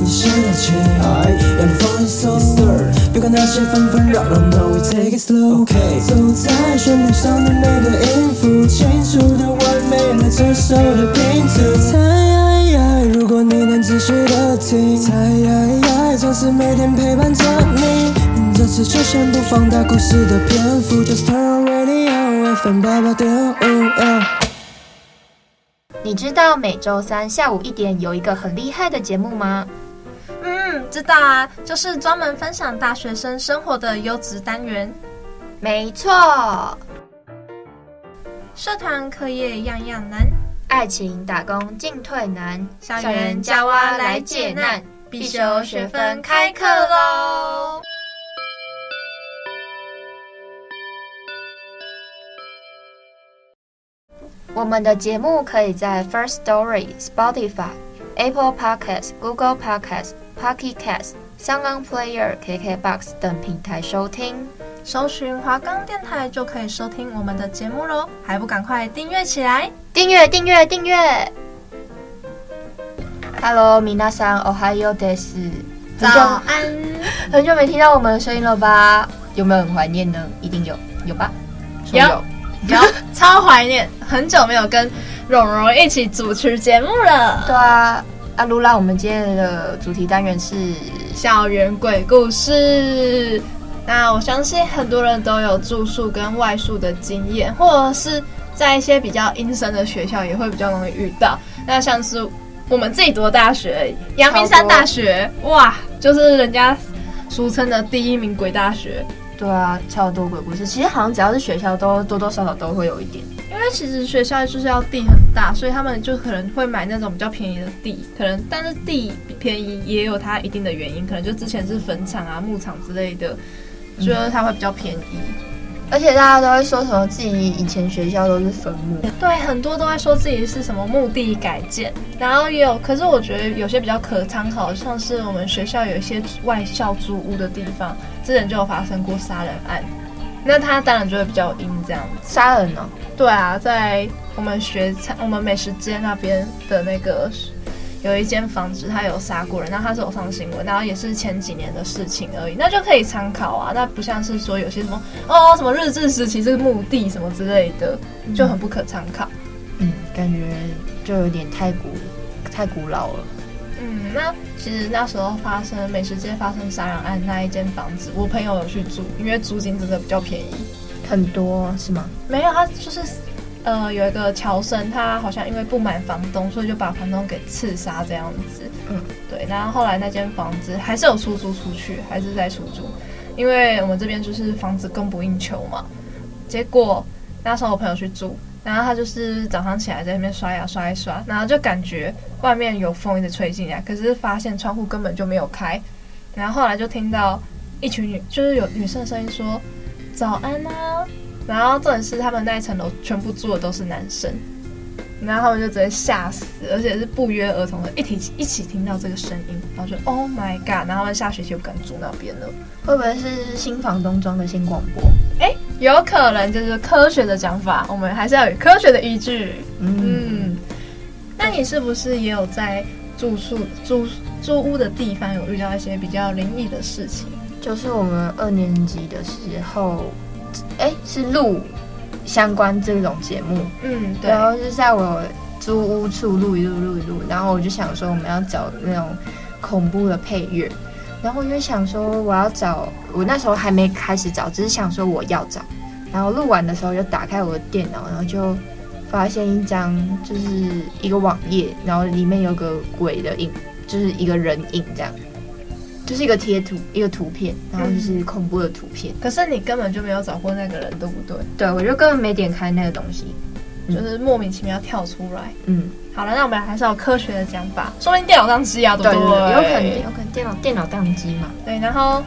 你先来骑，I'm falling so slow，别管那些纷纷扰扰，No we take it slow。走在旋律上的每个音符，清楚的完美了这首的拼图。猜，如果你能仔细的听，猜，总是每天陪伴着你。这次就先不放大故事的篇幅，Just turn on radio 八八点五。你知道每周三下午一点有一个很厉害的节目吗？嗯，知道啊，就是专门分享大学生生活的优质单元。没错，社团课业样样难，爱情打工进退难，校园夹娃来解难，必修学分开课喽！我们的节目可以在 First Story、Spotify、Apple Podcasts、Google Podcasts、Pocket Casts、SoundOn Player、KKBox 等平台收听。搜寻华冈电台就可以收听我们的节目喽，还不赶快订阅起来？订阅订阅订阅！Hello，米娜桑，おはようです。早安，很久没听到我们的声音了吧？有没有很怀念呢？一定有，有吧？有。有 超怀念，很久没有跟蓉蓉一起主持节目了。对啊，阿露拉，我们今天的主题单元是校园鬼故事。那我相信很多人都有住宿跟外宿的经验，或者是在一些比较阴森的学校也会比较容易遇到。那像是我们自己读的大学，阳明山大学，哇，就是人家俗称的第一名鬼大学。对啊，超多鬼故事。其实好像只要是学校，都多多少少都会有一点。因为其实学校就是要地很大，所以他们就可能会买那种比较便宜的地。可能，但是地便宜也有它一定的原因，可能就之前是坟场啊、牧场之类的，觉得它会比较便宜。而且大家都会说什么自己以前学校都是坟墓，对，很多都会说自己是什么墓地改建，然后也有，可是我觉得有些比较可参考，像是我们学校有一些外校租屋的地方，之前就有发生过杀人案，那他当然就会比较阴这样。杀人呢、哦？对啊，在我们学餐我们美食街那边的那个。有一间房子，他有杀过人，那他是有上新闻，然后也是前几年的事情而已，那就可以参考啊。那不像是说有些什么哦，什么日治时期这个墓地什么之类的，就很不可参考。嗯，感觉就有点太古太古老了。嗯，那其实那时候发生美食街发生杀人案那一间房子，我朋友有去住，因为租金真的比较便宜，很多是吗？没有，他就是。呃，有一个乔生，他好像因为不满房东，所以就把房东给刺杀这样子。嗯，对。然后后来那间房子还是有出租出去，还是在出租，因为我们这边就是房子供不应求嘛。结果那时候我朋友去住，然后他就是早上起来在那边刷牙刷一刷，然后就感觉外面有风一直吹进来，可是发现窗户根本就没有开。然后后来就听到一群女，就是有女生的声音说：“早安啊。”然后这里是他们那一层楼全部住的都是男生，然后他们就直接吓死，而且是不约而同的一起一起听到这个声音，然后就 Oh my God！然后他们下学期就不敢住那边了。会不会是新房东装的新广播？哎，有可能就是科学的讲法，我们还是要有科学的依据。嗯，那你是不是也有在住宿住住屋的地方有遇到一些比较灵异的事情？就是我们二年级的时候。哎，是录相关这种节目，嗯，对。然后是在我租屋处录一录，录一录。然后我就想说，我们要找那种恐怖的配乐。然后我就想说，我要找，我那时候还没开始找，只是想说我要找。然后录完的时候就打开我的电脑，然后就发现一张就是一个网页，然后里面有个鬼的影，就是一个人影这样。就是一个贴图，一个图片，然后就是恐怖的图片。嗯、可是你根本就没有找过那个人，对不对？对，我就根本没点开那个东西，嗯、就是莫名其妙跳出来。嗯，好了，那我们还是有科学的讲法，说不定电脑宕机啊，对不对？对，有可能，有可能电脑电脑宕机嘛。对，然后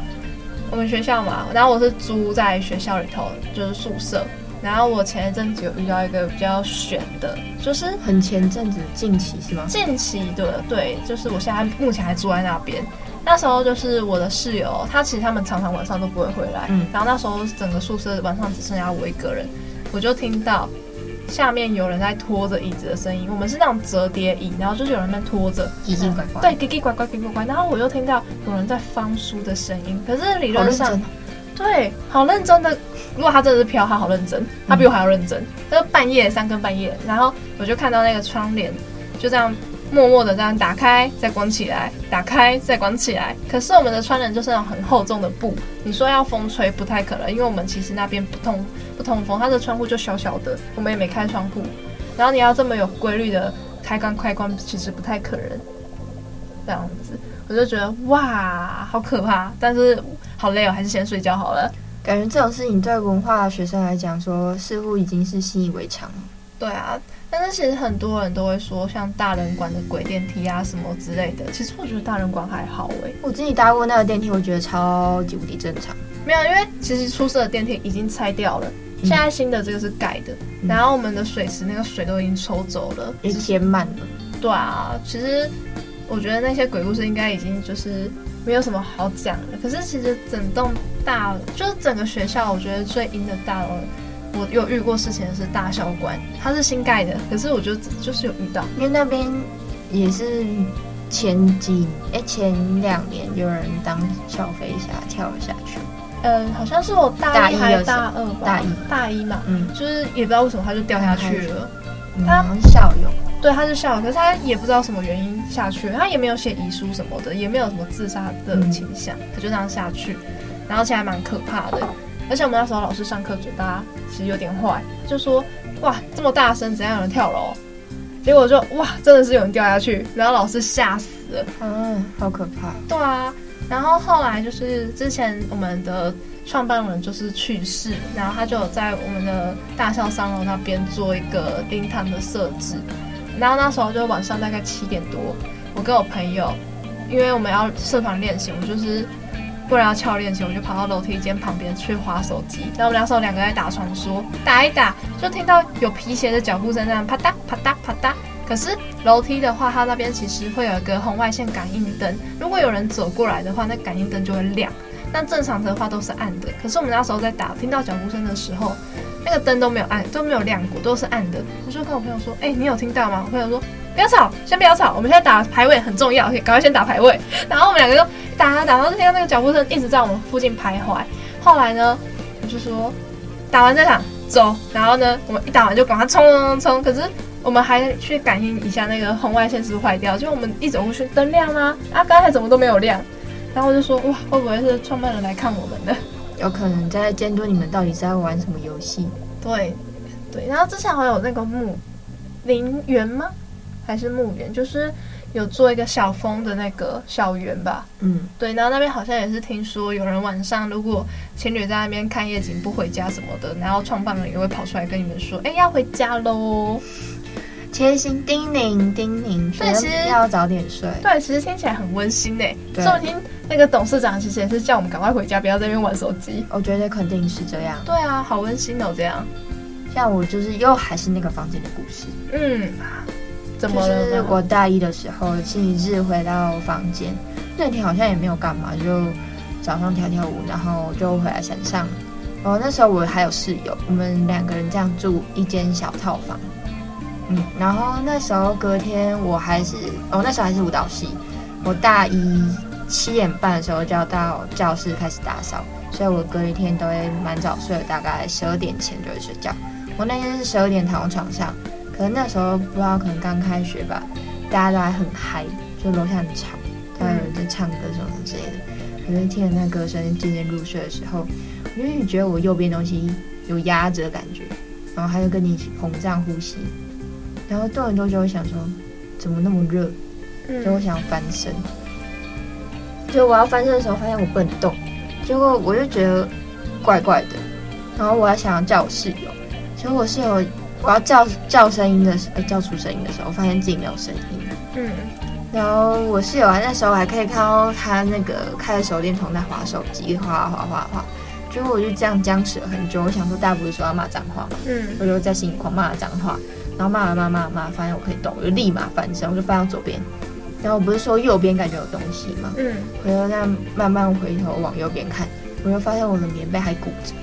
我们学校嘛，然后我是租在学校里头，就是宿舍。然后我前一阵子有遇到一个比较悬的，就是很前阵子，近期是吗？近期的，对，就是我现在目前还住在那边。那时候就是我的室友，他其实他们常常晚上都不会回来。嗯，然后那时候整个宿舍晚上只剩下我一个人，我就听到下面有人在拖着椅子的声音。我们是那种折叠椅，然后就是有人在拖着，奇奇怪怪，对，奇奇怪怪，奇奇怪怪。然后我又听到有人在翻书的声音，可是理论上，对，好认真的。如果他真的是飘，他好认真，他比我还要认真。他说半夜三更半夜，然后我就看到那个窗帘就这样。默默的这样打开，再关起来，打开，再关起来。可是我们的窗帘就是那种很厚重的布，你说要风吹不太可能，因为我们其实那边不通不通风，它的窗户就小小的，我们也没开窗户。然后你要这么有规律的开关开关，其实不太可能。这样子，我就觉得哇，好可怕，但是好累哦，还是先睡觉好了。感觉这种事情对文化学生来讲说，似乎已经是习以为常了。对啊。但是其实很多人都会说，像大人馆的鬼电梯啊什么之类的。其实我觉得大人馆还好哎、欸，我自己搭过那个电梯，我觉得超级无敌正常。没有，因为其实出事的电梯已经拆掉了，现在新的这个是盖的。嗯、然后我们的水池那个水都已经抽走了，也填满了。对啊，其实我觉得那些鬼故事应该已经就是没有什么好讲了。可是其实整栋大，就是整个学校，我觉得最阴的大楼。我有遇过事情是大校馆，它是新盖的，可是我就就是有遇到，因为那边也是前几哎、欸、前两年有人当小飞侠跳了下去，嗯，好像是我大一还是大二吧，大一。大一嘛，嗯，就是也不知道为什么他就掉下去了，他是校友，对，他是校友，可是他也不知道什么原因下去，他也没有写遗书什么的，也没有什么自杀的倾向，他就这样下去，然后其实还蛮可怕的。而且我们那时候老师上课嘴巴其实有点坏，就说哇这么大声，怎样有人跳楼？结果就哇真的是有人掉下去，然后老师吓死了，嗯，好可怕。对啊，然后后来就是之前我们的创办人就是去世，然后他就有在我们的大校三楼那边做一个灵堂的设置，然后那时候就晚上大概七点多，我跟我朋友，因为我们要社团练习，我就是。不然要翘练习，我就跑到楼梯间旁边去划手机。然后我们那时候两个在打传说，打一打就听到有皮鞋的脚步声，这样啪嗒啪嗒啪嗒。可是楼梯的话，它那边其实会有一个红外线感应灯，如果有人走过来的话，那感应灯就会亮。那正常的话都是暗的。可是我们那时候在打，听到脚步声的时候，那个灯都没有暗，都没有亮过，都是暗的。我就跟我朋友说：“哎、你有听到吗？”我朋友说。不要吵，先不要吵，我们现在打排位很重要，赶快先打排位。然后我们两个就打啊打，然后就听到那个脚步声一直在我们附近徘徊。后来呢，我就说打完这场走，然后呢，我们一打完就赶快冲冲冲冲。可是我们还去感应一下那个红外线是不是坏掉，就我们一走过去灯亮啦，啊，刚才怎么都没有亮。然后我就说哇，会不会是创办人来看我们的？有可能在监督你们到底在玩什么游戏。对对，然后之前还有那个木陵园吗？还是墓园，就是有做一个小风的那个小园吧。嗯，对，然后那边好像也是听说有人晚上如果情侣在那边看夜景不回家什么的，然后创办人也会跑出来跟你们说：“哎，要回家喽！”贴心叮咛叮咛，对，其实要早点睡。对，其实听起来很温馨诶。说不定那个董事长其实也是叫我们赶快回家，不要在那边玩手机。我觉得肯定是这样。对啊，好温馨哦，这样。像我就是又还是那个房间的故事。嗯。就是我大一的时候，星期日回到房间，那天好像也没有干嘛，就早上跳跳舞，然后就回来山上。哦，那时候我还有室友，我们两个人这样住一间小套房。嗯，然后那时候隔天我还是，哦，那时候还是舞蹈系，我大一七点半的时候就要到教室开始打扫，所以我隔一天都会蛮早睡，大概十二点前就会睡觉。我那天是十二点躺在床上。可能那时候不知道，可能刚开学吧，大家都还很嗨，就楼下很吵，大家有人在唱歌什么之类的。可是听着那歌声渐渐入睡的时候，我就觉得我右边东西有压着的感觉，然后他就跟你一起膨胀呼吸，然后动一动就会想说，怎么那么热？就我想要翻身，就我要翻身的时候发现我不能动，结果我就觉得怪怪的，然后我还想要叫我室友，结果我室友。我要叫叫声音的时候，叫出声音的时候，我发现自己没有声音。嗯，然后我室友啊，那时候还可以看到他那个开着手电筒在划手机，划划划划。结果我就这样僵持了很久。我想说，大家不是说要骂脏话吗？嗯，我就在心里狂骂脏话，然后骂了骂骂骂，发现我可以动，我就立马翻身，我就翻到左边。然后我不是说右边感觉有东西吗？嗯，我就这样慢慢回头往右边看，我就发现我的棉被还鼓着。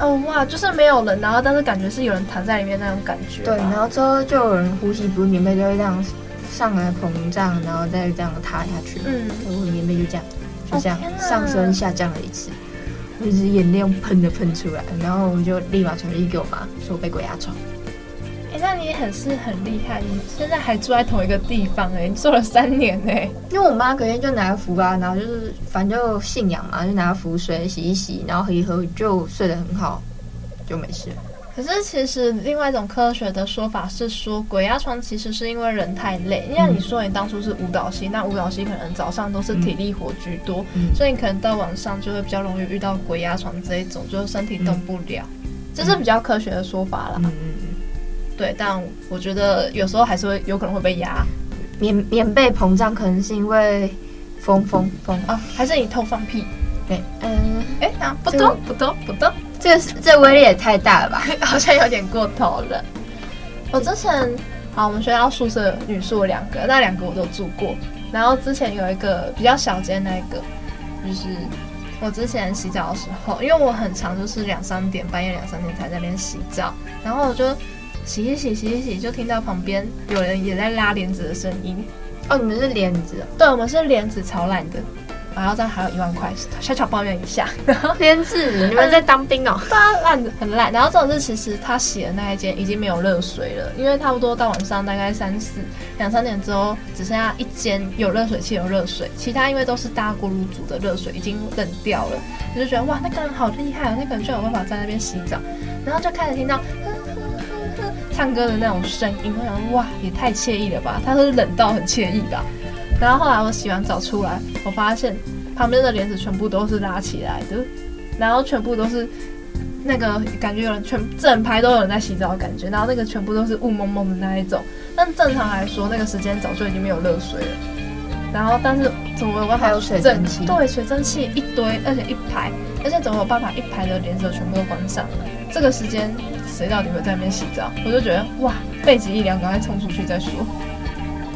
哦哇，就是没有人，然后但是感觉是有人躺在里面那种感觉。对，然后之后就有人呼吸不是，棉被就会这样上来膨胀，然后再这样塌下去。嗯，然后棉被就这样就这样、哦、上升下降了一次，我一直眼泪喷的喷出来，然后我就立马传讯给我妈，说我被鬼压床。哎，那你也很是很厉害，你现在还住在同一个地方哎，你住了三年哎。因为我妈隔天就拿符啊，然后就是反正就信仰嘛，就拿符水洗一洗，然后喝一喝就睡得很好，就没事。可是其实另外一种科学的说法是说，鬼压床其实是因为人太累。因为你说你当初是舞蹈系，那舞蹈系可能早上都是体力活居多，嗯、所以你可能到晚上就会比较容易遇到鬼压床这一种，就是身体动不了，嗯、这是比较科学的说法啦。嗯对，但我觉得有时候还是会有可能会被压，棉棉被膨胀，可能是因为风风风啊，还是你偷放屁？对，嗯，哎，不多不多不多，这个这威力也太大了吧？好像有点过头了。我之前好，我们学校宿舍女宿两个，那两个我都住过。然后之前有一个比较小间那一个，就是我之前洗澡的时候，因为我很长就是两三点半夜两三点才在那边洗澡，然后我就。洗一洗，洗一洗，就听到旁边有人也在拉帘子的声音。哦，你们是帘子？对，我们是帘子超烂的，然后这样还有一万块，小小抱怨一下。帘子，你们在当兵哦？对啊，烂的很烂。然后这种是其实他洗的那一间已经没有热水了，因为差不多到晚上大概三四两三点之后，只剩下一间有热水器有热水，其他因为都是大锅炉煮的热水已经冷掉了。我就觉得哇，那个人好厉害哦，那个人居然有办法在那边洗澡，然后就开始听到。唱歌的那种声音，我想哇，也太惬意了吧！他是冷到很惬意的。然后后来我洗完澡出来，我发现旁边的帘子全部都是拉起来的，然后全部都是那个感觉有人全整排都有人在洗澡的感觉，然后那个全部都是雾蒙蒙的那一种。但正常来说，那个时间早就已经没有热水了。然后但是怎么有办法？还有水蒸气？对，水蒸气一堆，而且一排，而且怎么有办法一排的帘子全部都关上？这个时间。谁到底会在那边洗澡？我就觉得哇，背脊一凉，赶快冲出去再说。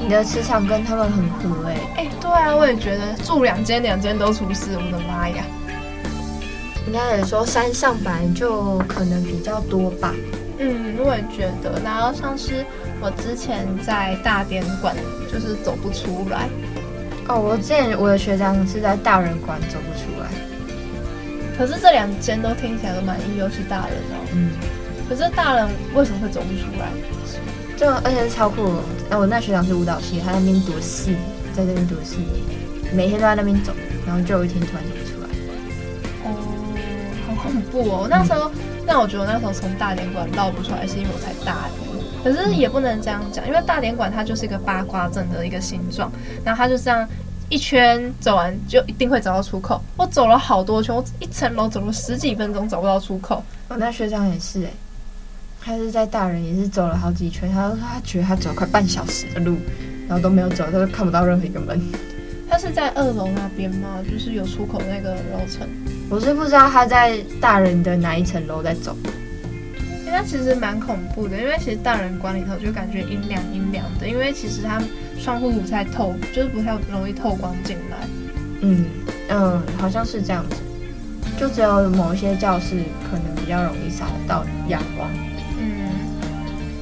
你的磁场跟他们很合哎、欸、哎，对啊，我也觉得住两间两间都出事，我的妈呀！应该也说山上本来就可能比较多吧。嗯，我也觉得。然后像是我之前在大典馆，就是走不出来。哦，我之前我的学长是在大人馆走不出来。可是这两间都听起来都蛮硬，尤其大人哦。嗯。可是大人为什么会走不出来？就而且是超酷。那我那学长是舞蹈系，他在那边读四年，在这边读四年，每天都在那边走，然后就有一天突然走不出来。哦，好恐怖哦！那时候，那、嗯、我觉得我那时候从大连馆绕不出来，是因为我才大一。可是也不能这样讲，因为大连馆它就是一个八卦阵的一个形状，然后它就这样一圈走完，就一定会找到出口。我走了好多圈，我一层楼走了十几分钟找不到出口。我那学长也是哎、欸。他是在大人也是走了好几圈，他说他觉得他走了快半小时的路，然后都没有走，他都看不到任何一个门。他是在二楼那边吗？就是有出口那个楼层？我是不知道他在大人的哪一层楼在走。因为其实蛮恐怖的，因为其实大人馆里头就感觉阴凉阴凉的，因为其实它窗户不太透，就是不太容易透光进来。嗯嗯，好像是这样子，就只有某一些教室可能比较容易扫得到阳光。嗯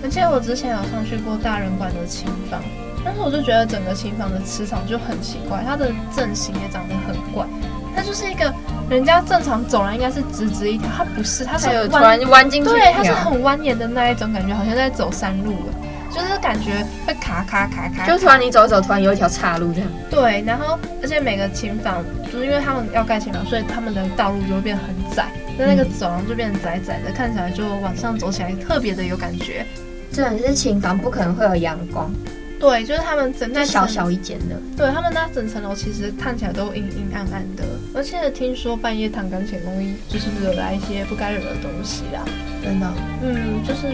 而且我之前有上去过大人馆的琴房，但是我就觉得整个琴房的磁场就很奇怪，它的阵型也长得很怪。它就是一个人家正常走廊应该是直直一条，它不是，它是有弯弯进去，对，它是很蜿蜒的那一种感觉，好像在走山路了，就是感觉会卡卡卡卡，就突然你走一走，突然有一条岔路这样。对，然后而且每个琴房就是因为他们要盖琴房，所以他们的道路就会变得很窄，那那个走廊就变得窄窄的，看起来就晚上走起来特别的有感觉。这里是琴房，不可能会有阳光。对，就是他们整那小小一间的。对，他们那整层楼其实看起来都阴阴暗暗的，而且听说半夜弹钢琴容易就是惹来一些不该惹的东西啦。真的？嗯，就是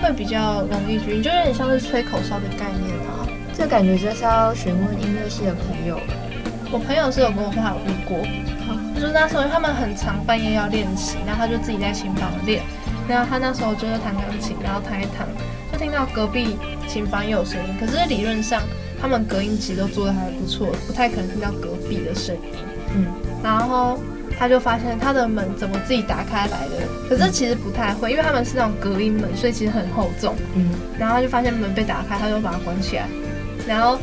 会比较容易晕，就有点像是吹口哨的概念啊。这感觉就是要询问音乐系的朋友了。我朋友是有跟我说他有遇过，就是那时候他们很常半夜要练习，然后他就自己在琴房练，然后他那时候就是弹钢琴，然后弹一弹。就听到隔壁琴房也有声音，可是理论上他们隔音其实都做得还不错，不太可能听到隔壁的声音。嗯，然后他就发现他的门怎么自己打开来的，可是其实不太会，因为他们是那种隔音门，所以其实很厚重。嗯，然后他就发现门被打开，他就把它关起来。然后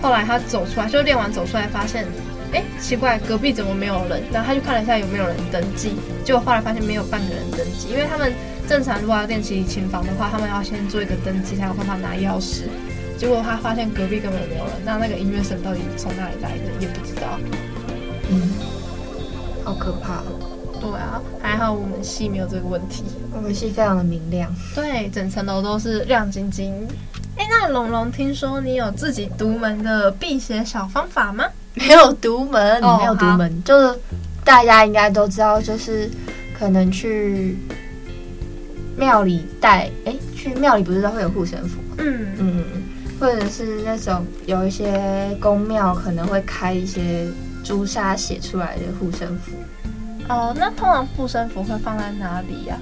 后来他走出来，就练完走出来，发现，哎，奇怪，隔壁怎么没有人？然后他就看了一下有没有人登记，结果后来发现没有半个人登记，因为他们正常如果要练习琴房的话，他们要先做一个登记，才有办法拿钥匙。结果他发现隔壁根本没有人，那那个音乐声到底从哪里来的也不知道。嗯，好可怕。对啊，还好我们系没有这个问题，我们系非常的明亮，对，整层楼都是亮晶晶。哎，那龙龙，听说你有自己独门的辟邪小方法吗？没有独门，哦、没有独门，就是大家应该都知道，就是可能去庙里带，哎，去庙里不是都会有护身符？嗯嗯。或者是那种有一些宫庙可能会开一些朱砂写出来的护身符。哦，那通常护身符会放在哪里呀？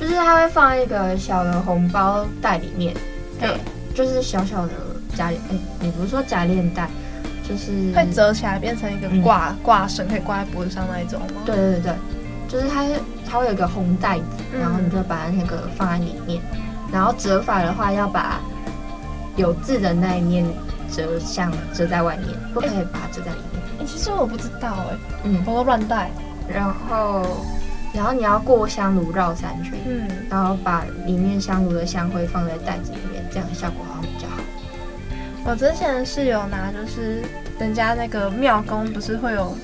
就是它会放一个小的红包袋里面，对，就是小小的假链，哎，你不是说假链袋，就是会折起来变成一个挂挂绳，可以挂在脖子上那一种吗？对对对对，就是它它会有一个红袋子，然后你就把那个放在里面，然后折法的话要把。有字的那一面折像折在外面，不可以把它折在里面。哎、欸，其实我不知道哎、欸，嗯，我都乱带。然后，然后你要过香炉绕三圈，嗯，然后把里面香炉的香灰放在袋子里面，这样效果好像比较好。我之前是有拿，就是人家那个庙公不是会有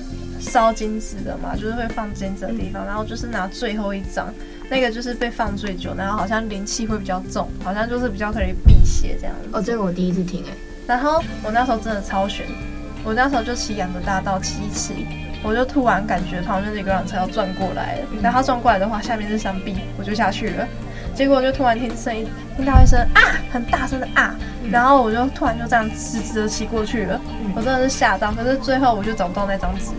烧金纸的嘛，就是会放金纸的地方，嗯、然后就是拿最后一张。那个就是被放最久，然后好像灵气会比较重，好像就是比较可以辟邪这样子。哦，这个我第一次听哎。然后我那时候真的超悬，我那时候就骑阳德大道骑一骑，我就突然感觉旁边那个缆车要转过来了，嗯、然后它转过来的话，下面是山壁，我就下去了。结果我就突然听声音，听到一声啊，很大声的啊，嗯、然后我就突然就这样直直的骑过去了，嗯、我真的是吓到。可是最后我就找不到那张纸。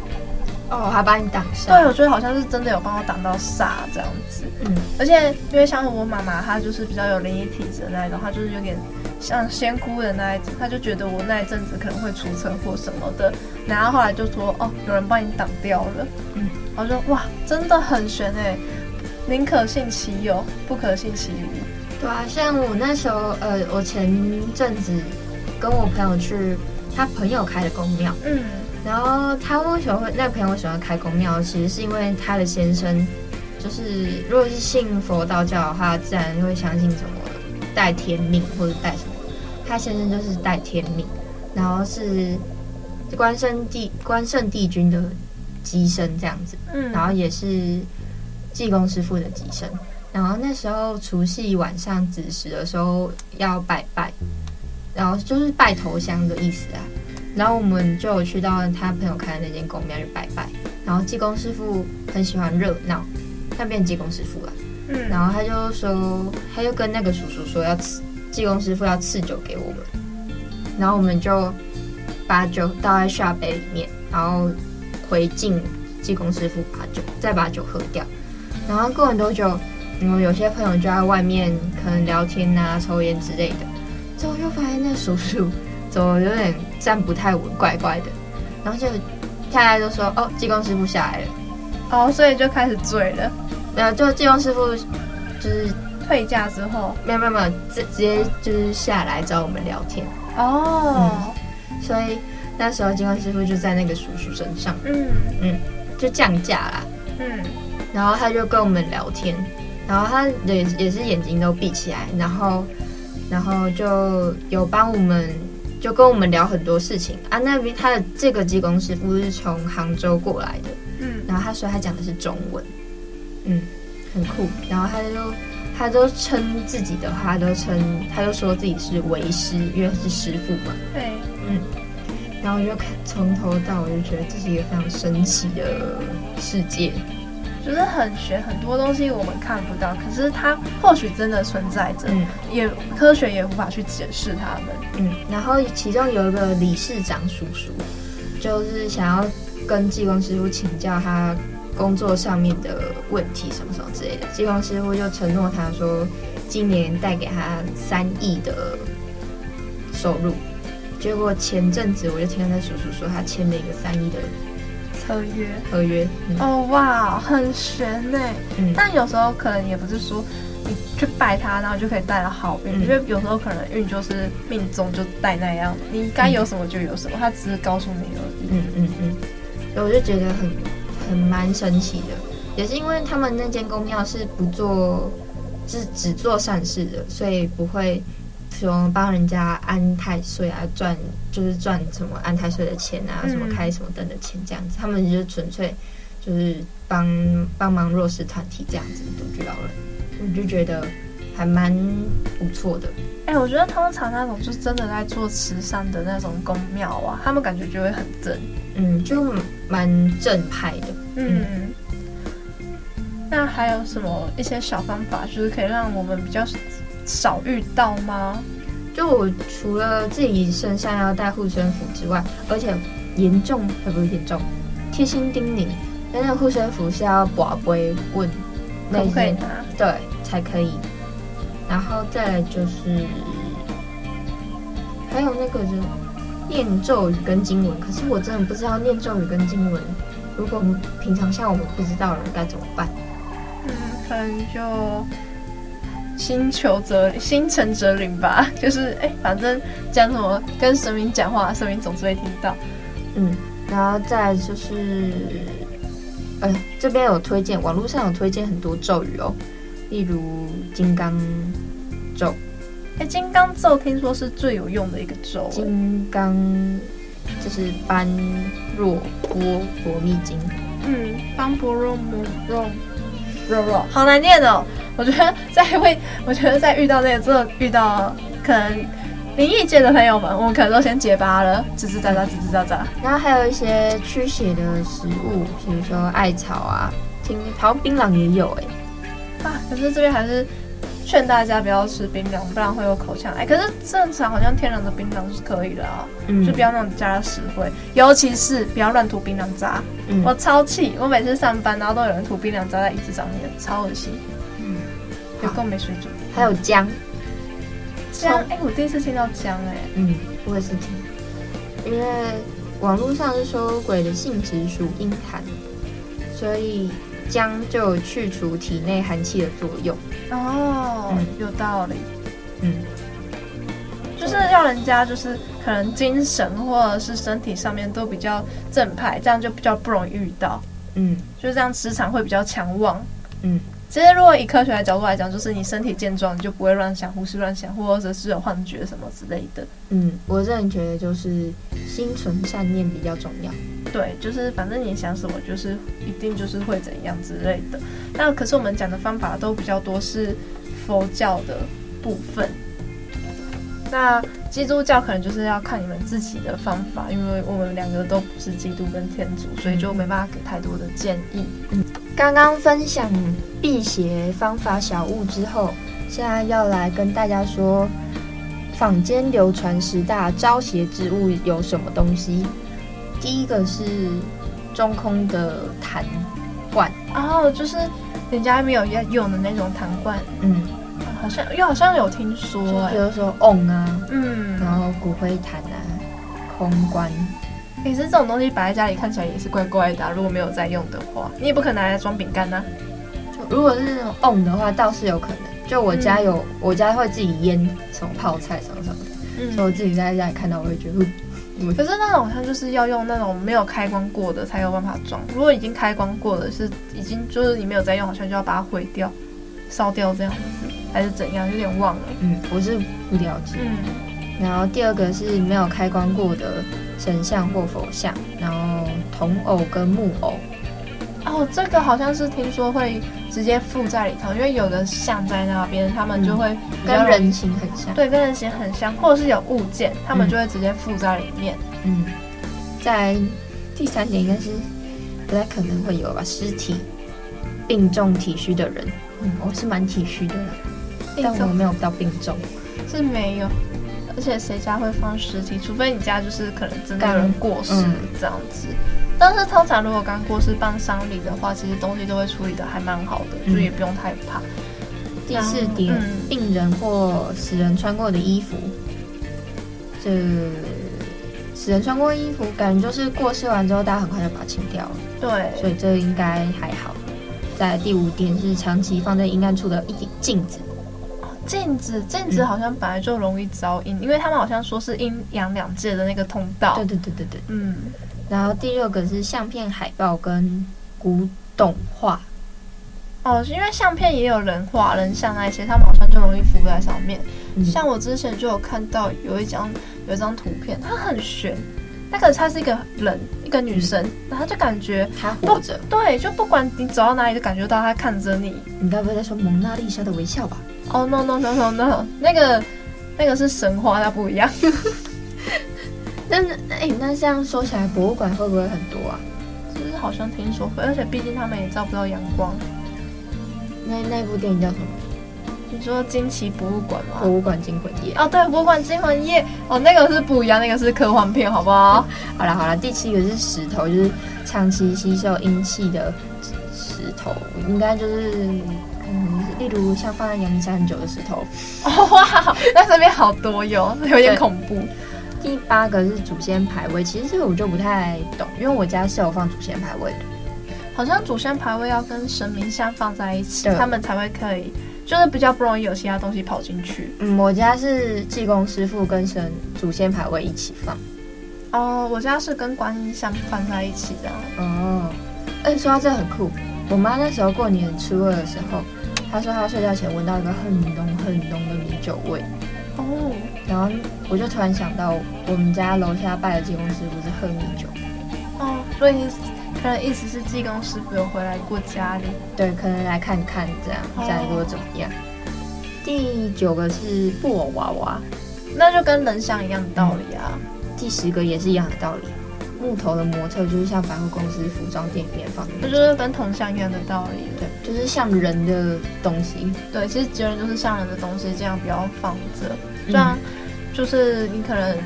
哦，还把你挡下。对，我觉得好像是真的有帮我挡到煞这样子。嗯，而且因为像我妈妈，她就是比较有灵异体质的那一种，她就是有点像仙姑的那一种，她就觉得我那一阵子可能会出车祸什么的，然后后来就说哦，有人帮你挡掉了。嗯，我说哇，真的很玄哎，宁可信其有，不可信其无。对啊，像我那时候，呃，我前阵子跟我朋友去他朋友开的公庙。嗯。然后他为什么会那个朋友喜欢开公庙？其实是因为他的先生，就是如果是信佛道教的话，自然会相信什么带天命或者带什么。他先生就是带天命，然后是关圣帝关圣帝君的机身这样子，嗯，然后也是济公师傅的机身。然后那时候除夕晚上子时的时候要拜拜，然后就是拜头香的意思啊。然后我们就有去到他朋友开的那间公庙去拜拜，然后济公师傅很喜欢热闹，他变济公师傅了，嗯，然后他就说，他就跟那个叔叔说要赐济公师傅要赐酒给我们，然后我们就把酒倒在下杯里面，然后回敬济公师傅把酒，再把酒喝掉，然后过很多久，嗯，有些朋友就在外面可能聊天啊、抽烟之类的，之后就发现那叔叔。怎么有点站不太稳，怪怪的，然后就大家就说：“哦，技工师傅下来了。”哦，所以就开始醉了。然后就技工师傅就是退价之后，没有没有没有，直直接就是下来找我们聊天。哦、嗯，所以那时候技工师傅就在那个叔叔身上，嗯嗯，就降价啦，嗯，然后他就跟我们聊天，然后他也也是眼睛都闭起来，然后然后就有帮我们。就跟我们聊很多事情啊，那边他的这个技工师傅是从杭州过来的，嗯，然后他说他讲的是中文，嗯，很酷。然后他就他就称自己的话，他都称他就说自己是为师，因为是师傅嘛，对，嗯。然后我就看从头到尾就觉得这是一个非常神奇的世界。就是很玄，很多东西我们看不到，可是它或许真的存在着，嗯，也科学也无法去解释它们，嗯。然后其中有一个理事长叔叔，就是想要跟济公师傅请教他工作上面的问题，什么什么之类的。济公师傅就承诺他说，今年带给他三亿的收入。结果前阵子我就听到那叔叔说，他签了一个三亿的合约合约。嗯、哦哇，很悬呢。嗯，但有时候可能也不是说你去拜他，然后就可以带来好运，嗯、因为有时候可能运就是命中就带那样，你该有什么就有什么，他只是告诉你而已。嗯嗯嗯，所以我就觉得很很蛮神奇的，也是因为他们那间公庙是不做，是只做善事的，所以不会。说帮人家安太岁啊，赚就是赚什么安太岁的钱啊，什么开什么灯的钱这样子，他们就是纯粹就是帮帮忙弱势团体这样子独居老人，我就觉得还蛮不错的。哎、欸，我觉得通常那种就是真的在做慈善的那种公庙啊，他们感觉就会很正，嗯，就蛮正派的，嗯。嗯，那还有什么一些小方法，就是可以让我们比较。少遇到吗？就我除了自己身上要带护身符之外，而且严重会不会严重？贴心叮咛，那那护身符是要跋杯问，可不可以拿？对，才可以。然后再来就是，还有那个就是念咒语跟经文。可是我真的不知道念咒语跟经文，如果平常像我们不知道的人该怎么办？嗯，可能就。心求则心诚则灵吧，就是哎、欸，反正讲什么跟神明讲话，神明总是会听到。嗯，然后再就是，哎、欸，这边有推荐，网络上有推荐很多咒语哦，例如金刚咒。哎、欸，金刚咒听说是最有用的一个咒。金刚就是般若波罗蜜经。嗯，般若波罗肉肉，好难念哦！我觉得在会，我觉得在遇到那个之后，遇到可能灵异界的朋友们，我们可能都先结巴了，吱吱喳喳，吱吱喳喳。然后还有一些驱邪的食物，比如说艾草啊，听好像槟榔也有哎、欸。啊，可是这边还是。劝大家不要吃槟榔，不然会有口腔癌。可是正常好像天然的槟榔是可以的啊，嗯、就不要那种加了石灰，尤其是不要乱涂槟榔渣。嗯、我超气，我每次上班然后都有人涂槟榔渣在椅子上面，超恶心。嗯，有够没水准。还有姜，姜，哎、欸，我第一次听到姜，哎，嗯，我也是听，因为网络上是说鬼的性质属阴寒，所以。姜就有去除体内寒气的作用哦，嗯、有道理。嗯，就是让人家就是可能精神或者是身体上面都比较正派，这样就比较不容易遇到。嗯，就是这样磁场会比较强旺。嗯。其实，如果以科学的角度来讲，就是你身体健壮，你就不会乱想、胡思乱想，或者是有幻觉什么之类的。嗯，我个人觉得就是心存善念比较重要。对，就是反正你想什么，就是一定就是会怎样之类的。那可是我们讲的方法都比较多是佛教的部分。那基督教可能就是要看你们自己的方法，因为我们两个都不是基督跟天主，所以就没办法给太多的建议。嗯。刚刚分享辟邪方法小物之后，现在要来跟大家说，坊间流传十大招邪之物有什么东西？第一个是中空的痰罐，然后就是人家没有要用的那种痰罐。嗯，好像又好像有听说，比如说瓮啊，嗯，然后骨灰坛啊，空罐。其实这种东西摆在家里看起来也是怪怪的，啊，如果没有在用的话，你也不可能拿来装饼干呐。如果是那种瓮的话，倒是有可能。就我家有，嗯、我家会自己腌什么泡菜什么什么的，嗯、所以我自己在家里看到我会觉得，嗯、可是那种好像就是要用那种没有开关过的才有办法装。如果已经开关过的，是已经就是你没有在用，好像就要把它毁掉、烧掉这样子，还是怎样？有点忘了。嗯，我是不了解。嗯。然后第二个是没有开光过的神像或佛像，然后铜偶跟木偶。哦，这个好像是听说会直接附在里头，因为有的像在那边，他们就会、嗯、跟人形很像。对，跟人形很像，或者是有物件，他们就会直接附在里面。嗯，在第三点应该是不太可能会有吧？尸体病重体虚的人，嗯，我是蛮体虚的，但我没有到病重，是没有。而且谁家会放尸体？除非你家就是可能真的有人过世这样子。嗯、但是通常如果刚过世办丧礼的话，其实东西都会处理的还蛮好的，所以、嗯、也不用太怕。第四点，嗯、病人或死人穿过的衣服，这死人穿过衣服，感觉就是过世完之后，大家很快就把它清掉了。对，所以这应该还好。在第五点是长期放在阴暗处的一顶镜子。镜子，镜子好像本来就容易招阴，嗯、因为他们好像说是阴阳两界的那个通道。对对对对对，嗯。然后第六个是相片、海报跟古董画。哦，是因为相片也有人画人像那些，他们好像就容易浮在上面。嗯、像我之前就有看到有一张有一张图片，它很悬，那个它是一个人，一个女生，嗯、然后就感觉她活着。对，就不管你走到哪里，就感觉到她看着你。你该不会在说蒙娜丽莎的微笑吧？哦、oh,，no no no no no，那个那个是神话，它不一样。但是哎，那这样说起来，博物馆会不会很多啊？就是好像听说会，而且毕竟他们也照不到阳光。那那部电影叫什么？你说《惊奇博物馆》吗？博物馆惊魂夜哦，对，博物馆惊魂夜哦，那个是不一样，那个是科幻片，好不好？好了好了，第七个是石头，就是长期吸收阴气的石头，应该就是嗯，例如像放在阳明山很久的石头。哦 哇，那这边好多哟，有点恐怖。第八个是祖先牌位，其实这个我就不太懂，因为我家是有放祖先牌位的。好像祖先牌位要跟神明像放在一起，他们才会可以，就是比较不容易有其他东西跑进去。嗯，我家是济公师傅跟神祖先牌位一起放。哦，我家是跟观音像放在一起的。哦，哎、欸，说到这很酷，我妈那时候过年初二的时候，她说他睡觉前闻到一个很浓很浓的米酒味。哦，然后我就突然想到，我们家楼下拜的济公师傅是喝米酒。哦，所以。可能意思是济公师傅有回来过家里，对，可能来看看这样，家里过怎么样？哦、第九个是布偶娃娃，那就跟人像一样的道理啊。嗯、第十个也是一样的道理，木头的模特就是像百货公司服装店里面放的，那就是跟铜像一样的道理，对，就是像人的东西。对，其实结论就是像人的东西这样不要放着，这样就是你可能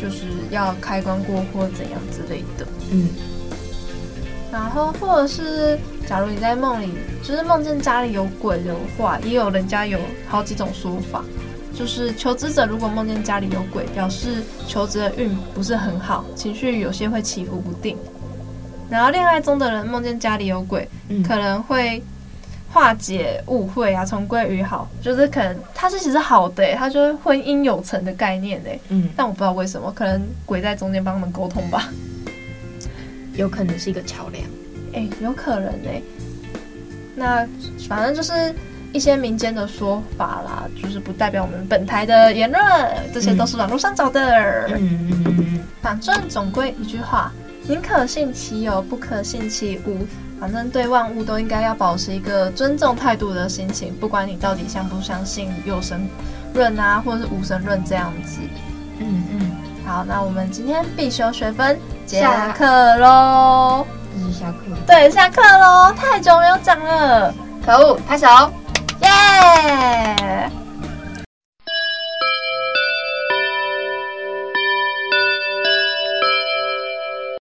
就是要开关过或怎样之类的，嗯。然后，或者是，假如你在梦里，就是梦见家里有鬼的话，也有人家有好几种说法。就是求职者如果梦见家里有鬼，表示求职的运不是很好，情绪有些会起伏不定。然后恋爱中的人梦见家里有鬼，嗯、可能会化解误会啊，重归于好。就是可能他是其实好的，他就是婚姻有成的概念哎。嗯，但我不知道为什么，可能鬼在中间帮他们沟通吧。有可能是一个桥梁，哎、欸，有可能哎、欸。那反正就是一些民间的说法啦，就是不代表我们本台的言论，这些都是网络上找的。嗯嗯嗯嗯。反正总归一句话，宁可信其有，不可信其无。反正对万物都应该要保持一个尊重态度的心情，不管你到底相不相信有神论啊，或者是无神论这样子。嗯嗯。好，那我们今天必修学分。下课喽！这是下课。对，下课喽！太久没有讲了，可恶！拍手，耶！